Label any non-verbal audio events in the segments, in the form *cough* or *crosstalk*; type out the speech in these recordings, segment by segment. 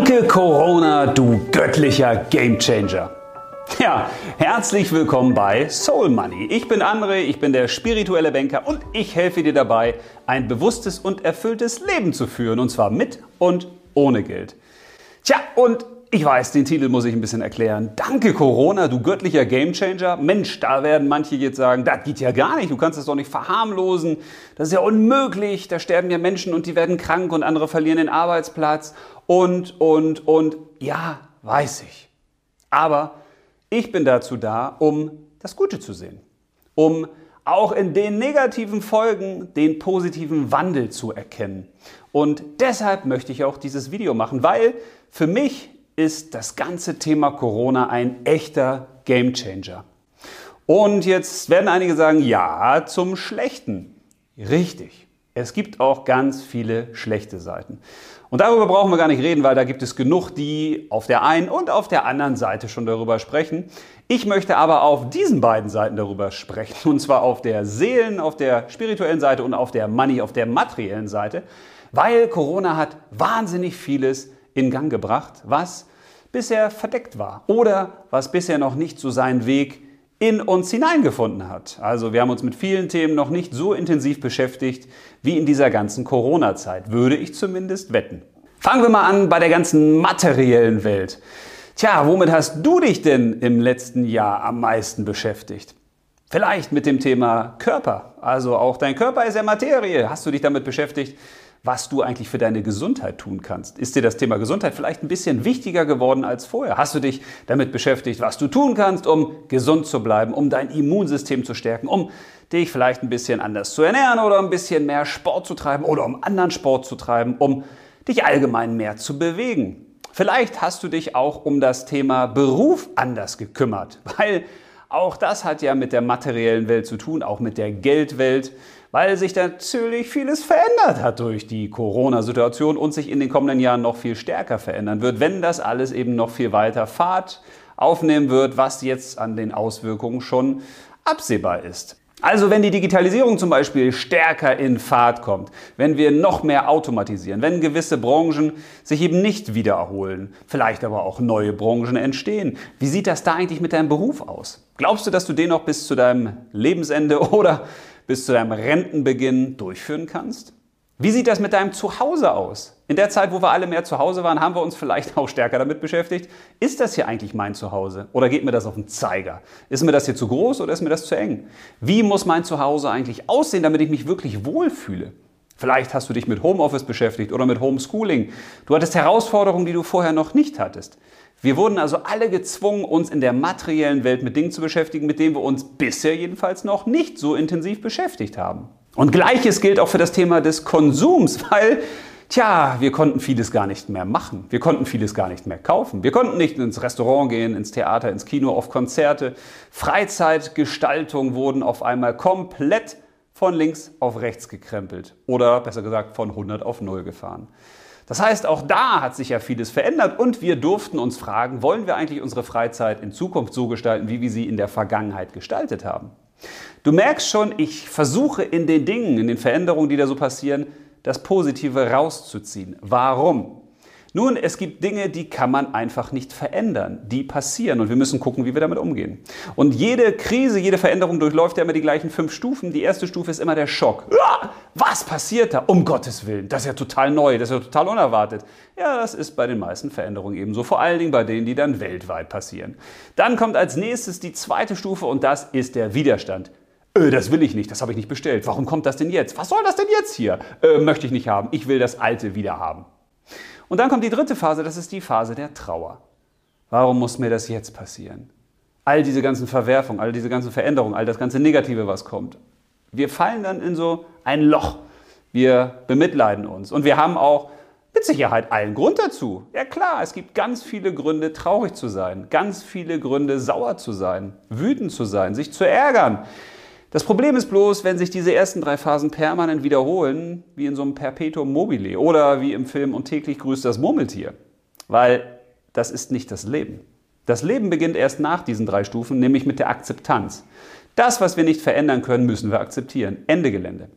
Danke Corona, du göttlicher Gamechanger. Ja, herzlich willkommen bei Soul Money. Ich bin André, ich bin der spirituelle Banker und ich helfe dir dabei, ein bewusstes und erfülltes Leben zu führen und zwar mit und ohne Geld. Tja, und ich weiß, den Titel muss ich ein bisschen erklären. Danke Corona, du göttlicher Gamechanger. Mensch, da werden manche jetzt sagen, das geht ja gar nicht, du kannst das doch nicht verharmlosen. Das ist ja unmöglich, da sterben ja Menschen und die werden krank und andere verlieren den Arbeitsplatz und, und, und. Ja, weiß ich. Aber ich bin dazu da, um das Gute zu sehen. Um auch in den negativen Folgen den positiven Wandel zu erkennen. Und deshalb möchte ich auch dieses Video machen, weil für mich ist das ganze Thema Corona ein echter Gamechanger. Und jetzt werden einige sagen, ja, zum Schlechten. Richtig. Es gibt auch ganz viele schlechte Seiten. Und darüber brauchen wir gar nicht reden, weil da gibt es genug, die auf der einen und auf der anderen Seite schon darüber sprechen. Ich möchte aber auf diesen beiden Seiten darüber sprechen. *laughs* Und zwar auf der Seelen, auf der spirituellen Seite und auf der Money, auf der materiellen Seite. Weil Corona hat wahnsinnig vieles in Gang gebracht, was bisher verdeckt war oder was bisher noch nicht so seinen Weg in uns hineingefunden hat. Also wir haben uns mit vielen Themen noch nicht so intensiv beschäftigt wie in dieser ganzen Corona-Zeit, würde ich zumindest wetten. Fangen wir mal an bei der ganzen materiellen Welt. Tja, womit hast du dich denn im letzten Jahr am meisten beschäftigt? Vielleicht mit dem Thema Körper. Also auch dein Körper ist ja Materie. Hast du dich damit beschäftigt? Was du eigentlich für deine Gesundheit tun kannst. Ist dir das Thema Gesundheit vielleicht ein bisschen wichtiger geworden als vorher? Hast du dich damit beschäftigt, was du tun kannst, um gesund zu bleiben, um dein Immunsystem zu stärken, um dich vielleicht ein bisschen anders zu ernähren oder ein bisschen mehr Sport zu treiben oder um anderen Sport zu treiben, um dich allgemein mehr zu bewegen? Vielleicht hast du dich auch um das Thema Beruf anders gekümmert, *laughs* weil auch das hat ja mit der materiellen Welt zu tun, auch mit der Geldwelt weil sich natürlich vieles verändert hat durch die Corona-Situation und sich in den kommenden Jahren noch viel stärker verändern wird, wenn das alles eben noch viel weiter Fahrt aufnehmen wird, was jetzt an den Auswirkungen schon absehbar ist. Also wenn die Digitalisierung zum Beispiel stärker in Fahrt kommt, wenn wir noch mehr automatisieren, wenn gewisse Branchen sich eben nicht wieder erholen, vielleicht aber auch neue Branchen entstehen, wie sieht das da eigentlich mit deinem Beruf aus? Glaubst du, dass du den noch bis zu deinem Lebensende *laughs* oder bis zu deinem Rentenbeginn durchführen kannst? Wie sieht das mit deinem Zuhause aus? In der Zeit, wo wir alle mehr zu Hause waren, haben wir uns vielleicht *laughs* auch stärker damit beschäftigt. Ist das hier eigentlich mein Zuhause? Oder geht mir das auf den Zeiger? Ist mir das hier zu groß oder ist mir das zu eng? Wie muss mein Zuhause eigentlich aussehen, damit ich mich wirklich wohlfühle? Vielleicht hast du dich mit Homeoffice beschäftigt oder mit Homeschooling. Du hattest Herausforderungen, die du vorher noch nicht hattest. Wir wurden also alle gezwungen, uns in der materiellen Welt mit Dingen zu beschäftigen, mit denen wir uns bisher jedenfalls noch nicht so intensiv beschäftigt haben. Und gleiches gilt auch für das Thema des Konsums, *laughs* weil, tja, wir konnten vieles gar nicht mehr machen. Wir konnten vieles gar nicht mehr kaufen. Wir konnten nicht ins Restaurant gehen, ins Theater, ins Kino, auf Konzerte. Freizeitgestaltung wurden auf einmal komplett von links auf rechts gekrempelt oder besser gesagt von 100 auf 0 gefahren. Das heißt, auch da hat sich ja vieles verändert und wir durften uns fragen, wollen wir eigentlich unsere Freizeit in Zukunft so gestalten, wie wir sie in der Vergangenheit gestaltet haben? Du merkst schon, ich versuche in den Dingen, in den Veränderungen, die da so passieren, das Positive rauszuziehen. Warum? Nun, es gibt Dinge, die kann man einfach nicht verändern. Die passieren und wir müssen gucken, wie wir damit umgehen. Und jede Krise, jede Veränderung durchläuft ja immer die gleichen fünf Stufen. Die erste Stufe ist immer der Schock. Was passiert da? Um Gottes Willen. Das ist ja total neu, das ist ja total unerwartet. Ja, das ist bei den meisten Veränderungen ebenso. Vor allen Dingen bei denen, die dann weltweit passieren. Dann kommt als nächstes die zweite Stufe und das ist der Widerstand. Äh, das will ich nicht, das habe ich nicht bestellt. Warum kommt das denn jetzt? Was soll das denn jetzt hier? Äh, möchte ich nicht haben. Ich will das Alte wieder haben. Und dann kommt die dritte Phase, das ist die Phase der Trauer. Warum muss mir das jetzt passieren? All diese ganzen Verwerfungen, all diese ganzen Veränderungen, all das ganze Negative, was kommt. Wir fallen dann in so ein Loch. Wir bemitleiden uns. Und wir haben auch mit Sicherheit allen Grund dazu. Ja klar, es gibt ganz viele Gründe, traurig zu sein, ganz viele Gründe, sauer zu sein, wütend zu sein, sich zu ärgern. Das Problem ist bloß, wenn sich diese ersten drei Phasen permanent wiederholen, wie in so einem Perpetuum mobile oder wie im Film Und täglich grüßt das Murmeltier. Weil das ist nicht das Leben. Das Leben beginnt erst nach diesen drei Stufen, nämlich mit der Akzeptanz. Das, was wir nicht verändern können, müssen wir akzeptieren. Ende Gelände.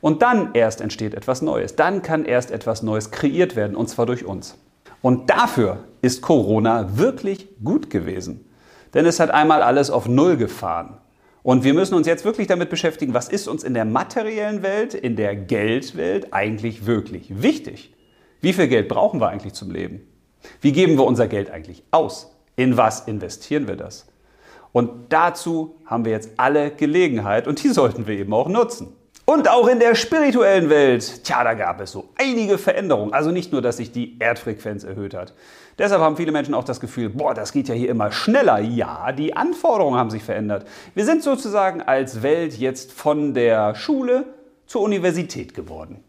Und dann erst entsteht etwas Neues. Dann kann erst etwas Neues kreiert werden, und zwar durch uns. Und dafür ist Corona wirklich gut gewesen. Denn es hat einmal alles auf Null gefahren. Und wir müssen uns jetzt wirklich damit beschäftigen, was ist uns in der materiellen Welt, in der Geldwelt eigentlich wirklich wichtig? Wie viel Geld brauchen wir eigentlich zum Leben? Wie geben wir unser Geld eigentlich aus? In was investieren wir das? Und dazu haben wir jetzt alle Gelegenheit und die *laughs* sollten wir eben auch nutzen. Und auch in der spirituellen Welt, tja, da gab es so einige Veränderungen. Also nicht nur, dass sich die Erdfrequenz erhöht hat. Deshalb haben viele Menschen auch das Gefühl, boah, das geht ja hier immer schneller. Ja, die Anforderungen haben sich verändert. Wir sind sozusagen als Welt jetzt von der Schule zur Universität geworden.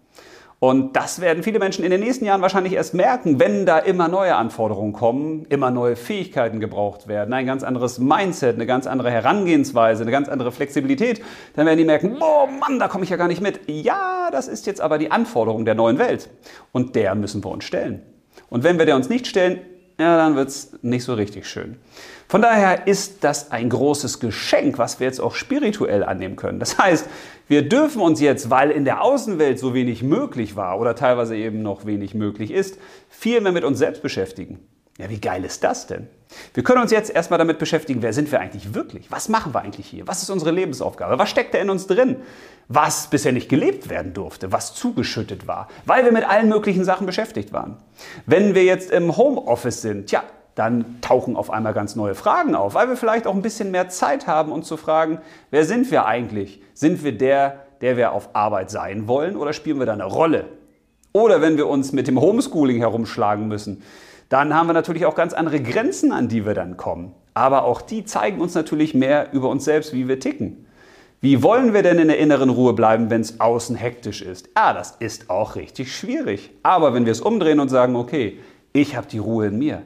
Und das werden viele Menschen in den nächsten Jahren wahrscheinlich erst merken, wenn da immer neue Anforderungen kommen, immer neue Fähigkeiten gebraucht werden, ein ganz anderes Mindset, eine ganz andere Herangehensweise, eine ganz andere Flexibilität. Dann werden die merken, boah Mann, da komme ich ja gar nicht mit. Ja, das ist jetzt aber die Anforderung der neuen Welt. Und der müssen wir uns stellen. Und wenn wir der uns nicht stellen, ja, dann wird es nicht so richtig schön. Von daher ist das ein großes Geschenk, was wir jetzt auch spirituell annehmen können. Das heißt, wir dürfen uns jetzt, weil in der Außenwelt so wenig möglich war oder teilweise eben noch wenig möglich ist, viel mehr mit uns selbst beschäftigen. Ja, wie geil ist das denn? Wir können uns jetzt erstmal damit beschäftigen, wer sind wir eigentlich wirklich? Was machen wir eigentlich hier? Was ist unsere Lebensaufgabe? Was steckt da in uns drin? Was bisher nicht gelebt werden durfte, was zugeschüttet war, weil wir mit allen möglichen Sachen beschäftigt waren. Wenn wir jetzt im Homeoffice sind, tja, dann tauchen auf einmal ganz neue Fragen auf, weil wir vielleicht auch ein bisschen mehr Zeit haben, uns zu fragen, wer sind wir eigentlich? Sind wir der, der wir auf Arbeit sein wollen oder spielen wir da eine Rolle? Oder wenn wir uns mit dem Homeschooling herumschlagen müssen, dann haben wir natürlich auch ganz andere Grenzen, an die wir dann kommen. Aber auch die zeigen uns natürlich mehr über uns selbst, wie wir ticken. Wie wollen wir denn in der inneren Ruhe bleiben, wenn es außen hektisch ist? Ah, das ist auch richtig schwierig. Aber wenn wir es umdrehen und sagen, okay, ich habe die Ruhe in mir,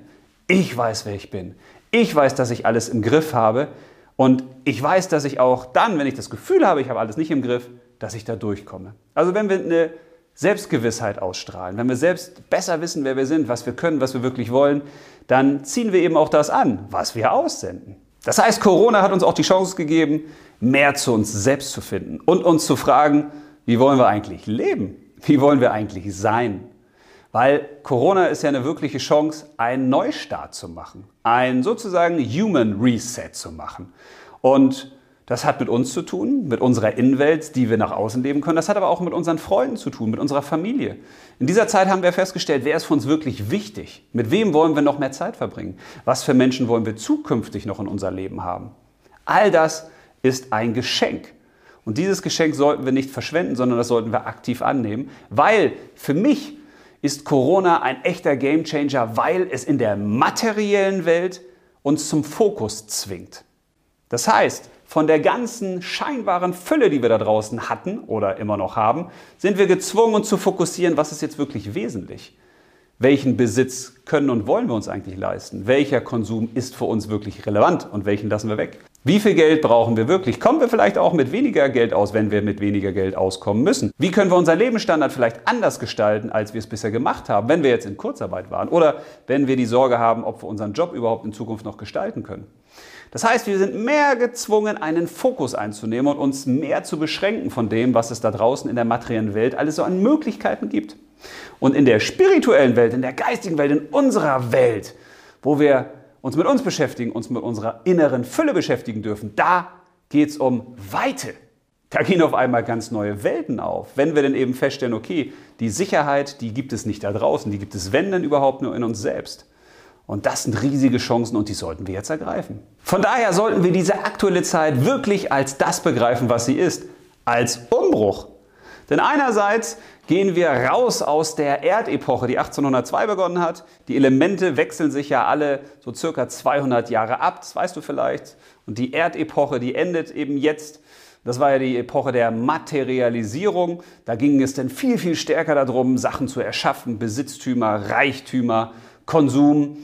ich weiß, wer ich bin. Ich weiß, dass ich alles im Griff habe. Und ich weiß, dass ich auch dann, wenn ich das Gefühl habe, ich habe alles nicht im Griff, dass ich da durchkomme. Also wenn wir eine Selbstgewissheit ausstrahlen, wenn wir selbst besser wissen, wer wir sind, was wir können, was wir wirklich wollen, dann ziehen wir eben auch das an, was wir aussenden. Das heißt, Corona hat uns auch die Chance gegeben, mehr zu uns selbst zu finden und uns zu fragen, wie wollen wir eigentlich leben? Wie wollen wir eigentlich sein? Weil Corona ist ja eine wirkliche Chance, einen Neustart zu machen, einen sozusagen Human Reset zu machen. Und das hat mit uns zu tun, mit unserer Innenwelt, die wir nach außen leben können. Das hat aber auch mit unseren Freunden zu tun, mit unserer Familie. In dieser Zeit haben wir festgestellt, wer ist für uns wirklich wichtig? Mit wem wollen wir noch mehr Zeit verbringen? Was für Menschen wollen wir zukünftig noch in unser Leben haben? All das ist ein Geschenk. Und dieses Geschenk sollten wir nicht verschwenden, sondern das sollten wir aktiv annehmen, weil für mich ist Corona ein echter Gamechanger, weil es in der materiellen Welt uns zum Fokus zwingt. Das heißt, von der ganzen scheinbaren Fülle, die wir da draußen hatten oder immer noch haben, sind wir gezwungen, uns zu fokussieren, was ist jetzt wirklich wesentlich. Welchen Besitz können und wollen wir uns eigentlich leisten? Welcher Konsum ist für uns wirklich relevant und welchen lassen wir weg? Wie viel Geld brauchen wir wirklich? Kommen wir vielleicht auch mit weniger Geld aus, wenn wir mit weniger Geld auskommen müssen? Wie können wir unseren Lebensstandard vielleicht anders gestalten, als wir es bisher gemacht haben, wenn wir jetzt in Kurzarbeit waren? Oder wenn wir die Sorge haben, ob wir unseren Job überhaupt in Zukunft noch gestalten können? Das heißt, wir sind mehr gezwungen, einen Fokus einzunehmen und uns mehr zu beschränken von dem, was es da draußen in der materiellen Welt alles so an Möglichkeiten gibt. Und in der spirituellen Welt, in der geistigen Welt, in unserer Welt, wo wir uns mit uns beschäftigen, uns mit unserer inneren Fülle beschäftigen dürfen, da geht es um Weite. Da gehen auf einmal ganz neue Welten auf. Wenn wir denn eben feststellen, okay, die Sicherheit, die gibt es nicht da draußen, die gibt es, wenn denn überhaupt, nur in uns selbst. Und das sind riesige Chancen und die sollten wir jetzt ergreifen. Von daher sollten wir diese aktuelle Zeit wirklich als das begreifen, was sie ist. Als Umbruch. Denn einerseits gehen wir raus aus der Erdepoche, die 1802 begonnen hat. Die Elemente wechseln sich ja alle so circa 200 Jahre ab, das weißt du vielleicht. Und die Erdepoche, die endet eben jetzt. Das war ja die Epoche der Materialisierung. Da ging es dann viel, viel stärker darum, Sachen zu erschaffen, Besitztümer, Reichtümer, Konsum.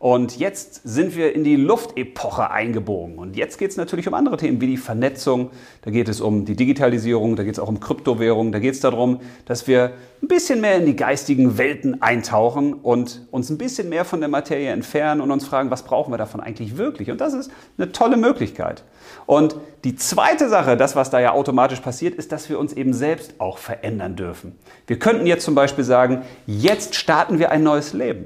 Und jetzt sind wir in die Luftepoche eingebogen. Und jetzt geht es natürlich um andere Themen wie die Vernetzung. Da geht es um die Digitalisierung, da geht es auch um Kryptowährungen, da geht es darum, dass wir ein bisschen mehr in die geistigen Welten eintauchen und uns ein bisschen mehr von der Materie entfernen und uns fragen, was brauchen wir davon eigentlich wirklich? Und das ist eine tolle Möglichkeit. Und die zweite Sache, das, was da ja automatisch passiert, ist, dass wir uns eben selbst auch verändern dürfen. Wir könnten jetzt zum Beispiel sagen, jetzt starten wir ein neues Leben.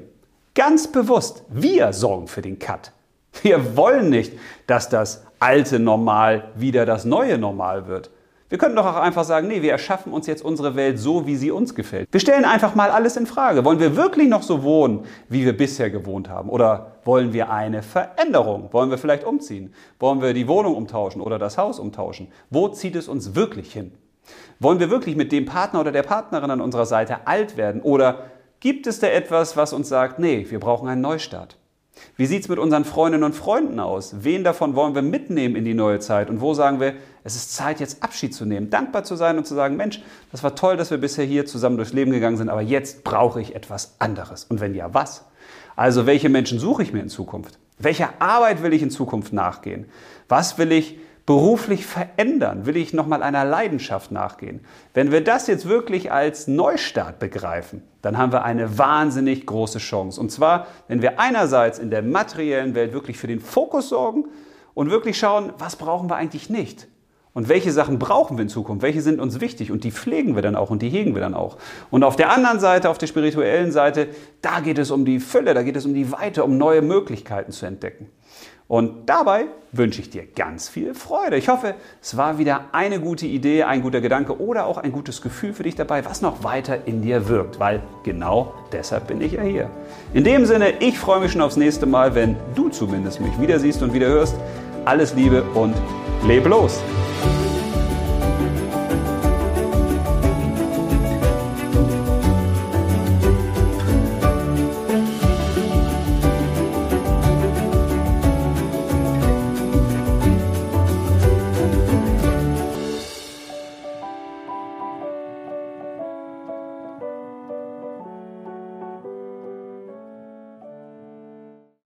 Ganz bewusst, wir sorgen für den Cut. Wir wollen nicht, dass das alte Normal wieder das neue Normal wird. Wir könnten doch auch einfach sagen, nee, wir erschaffen uns jetzt unsere Welt so, wie sie uns gefällt. Wir stellen einfach mal alles in Frage. Wollen wir wirklich noch so wohnen, wie wir bisher gewohnt haben? Oder wollen wir eine Veränderung? Wollen wir vielleicht umziehen? Wollen wir die Wohnung umtauschen oder das Haus umtauschen? Wo zieht es uns wirklich hin? Wollen wir wirklich mit dem Partner oder der Partnerin an unserer Seite alt werden? Oder gibt es da etwas, was uns sagt, nee, wir brauchen einen Neustart? Wie sieht es mit unseren Freundinnen und Freunden aus? Wen davon wollen wir mitnehmen in die neue Zeit? Und wo sagen wir, es ist Zeit, jetzt Abschied zu nehmen, dankbar zu sein und zu sagen, Mensch, das war toll, dass wir bisher hier zusammen durchs Leben gegangen sind, aber jetzt brauche ich etwas anderes. Und wenn ja, was? Also welche Menschen suche ich mir in Zukunft? Welcher Arbeit will ich in Zukunft nachgehen? Was will ich beruflich verändern? Will ich nochmal einer Leidenschaft nachgehen? Wenn wir das jetzt wirklich als Neustart begreifen, dann haben wir eine wahnsinnig große Chance. Und zwar, wenn wir einerseits in der materiellen Welt wirklich für den Fokus sorgen und wirklich schauen, was brauchen wir eigentlich nicht? Und welche Sachen brauchen wir in Zukunft? Welche sind uns wichtig? Und die pflegen wir dann auch und die hegen wir dann auch. Und auf der anderen Seite, auf der spirituellen Seite, da geht es um die Fülle, da geht es um die Weite, um neue Möglichkeiten zu entdecken. Und dabei wünsche ich dir ganz viel Freude. Ich hoffe, es war wieder eine gute Idee, ein guter Gedanke oder auch ein gutes Gefühl für dich dabei, was noch weiter in dir wirkt, weil genau deshalb bin ich ja hier. In dem Sinne, ich freue mich schon aufs nächste Mal, wenn du zumindest mich wieder siehst und wieder hörst. Alles Liebe und leb los!